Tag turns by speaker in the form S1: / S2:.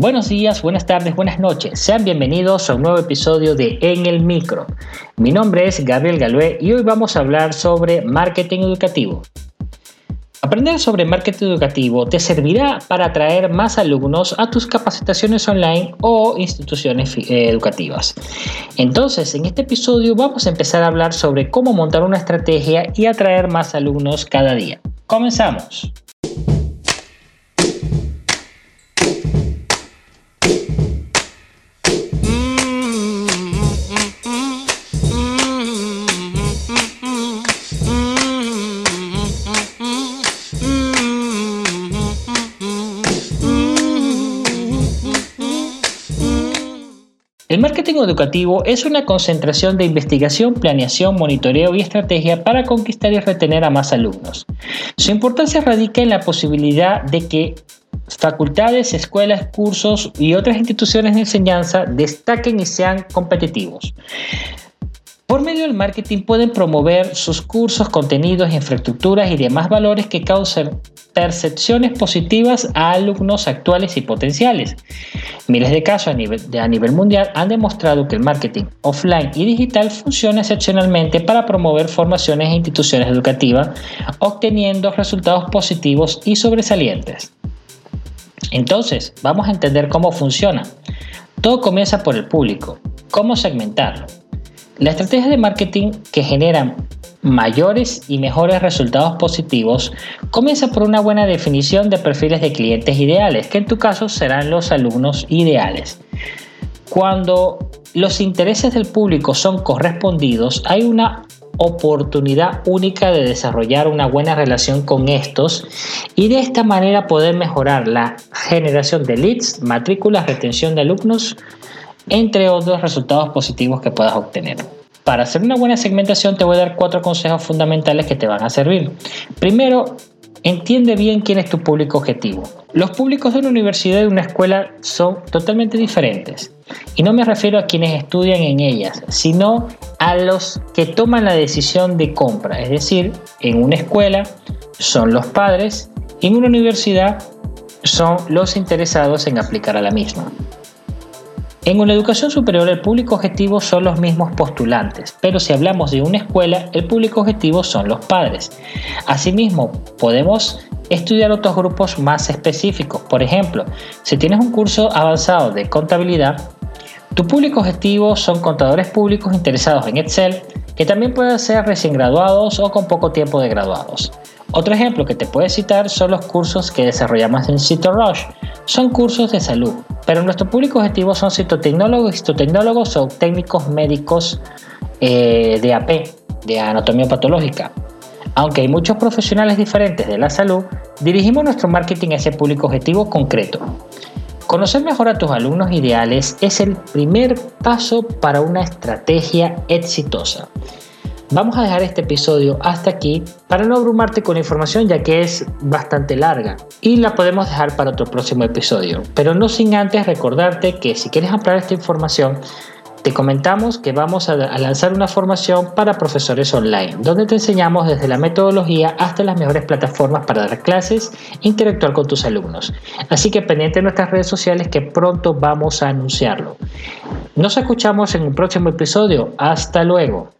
S1: Buenos días, buenas tardes, buenas noches. Sean bienvenidos a un nuevo episodio de En el Micro. Mi nombre es Gabriel Galué y hoy vamos a hablar sobre marketing educativo. Aprender sobre marketing educativo te servirá para atraer más alumnos a tus capacitaciones online o instituciones eh, educativas. Entonces, en este episodio vamos a empezar a hablar sobre cómo montar una estrategia y atraer más alumnos cada día. Comenzamos. El marketing educativo es una concentración de investigación, planeación, monitoreo y estrategia para conquistar y retener a más alumnos. Su importancia radica en la posibilidad de que facultades, escuelas, cursos y otras instituciones de enseñanza destaquen y sean competitivos. Por medio del marketing pueden promover sus cursos, contenidos, infraestructuras y demás valores que causen percepciones positivas a alumnos actuales y potenciales. Miles de casos a nivel, mundial han demostrado que el marketing offline y digital funciona excepcionalmente para promover formaciones e instituciones educativas, obteniendo resultados positivos y sobresalientes. Entonces, vamos a entender cómo funciona. Todo comienza por el público, cómo segmentarlo la estrategia de marketing que genera mayores y mejores resultados positivos comienza por una buena definición de perfiles de clientes ideales, que en tu caso serán los alumnos ideales. Cuando los intereses del público son correspondidos, hay una oportunidad única de desarrollar una buena relación con estos y de esta manera poder mejorar la generación de leads, matrículas, retención de alumnos, entre otros resultados positivos que puedas obtener. Para hacer una buena segmentación te voy a dar cuatro consejos fundamentales que te van a servir. Primero, entiende bien quién es tu público objetivo. Los públicos de una universidad y de una escuela son totalmente diferentes. Y no me refiero a quienes estudian en ellas, sino a los que toman la decisión de compra. Es decir, en una escuela son los padres y en una universidad son los interesados en aplicar a la misma. En una educación superior el público objetivo son los mismos postulantes, pero si hablamos de una escuela, el público objetivo son los padres. Asimismo, podemos estudiar otros grupos más específicos. Por ejemplo, si tienes un curso avanzado de contabilidad, tu público objetivo son contadores públicos interesados en Excel, que también pueden ser recién graduados o con poco tiempo de graduados. Otro ejemplo que te puedo citar son los cursos que desarrollamos en CitoRush. Son cursos de salud, pero nuestro público objetivo son citotecnólogos, citotecnólogos o técnicos médicos eh, de AP, de anatomía patológica. Aunque hay muchos profesionales diferentes de la salud, dirigimos nuestro marketing a ese público objetivo concreto. Conocer mejor a tus alumnos ideales es el primer paso para una estrategia exitosa. Vamos a dejar este episodio hasta aquí para no abrumarte con información ya que es bastante larga y la podemos dejar para otro próximo episodio. Pero no sin antes recordarte que si quieres ampliar esta información, te comentamos que vamos a, lanzar una formación para profesores online, donde te enseñamos desde la metodología hasta las mejores plataformas para dar clases e interactuar con tus alumnos. Así que pendiente de nuestras redes sociales que pronto vamos a anunciarlo. Nos escuchamos en un próximo episodio. Hasta luego.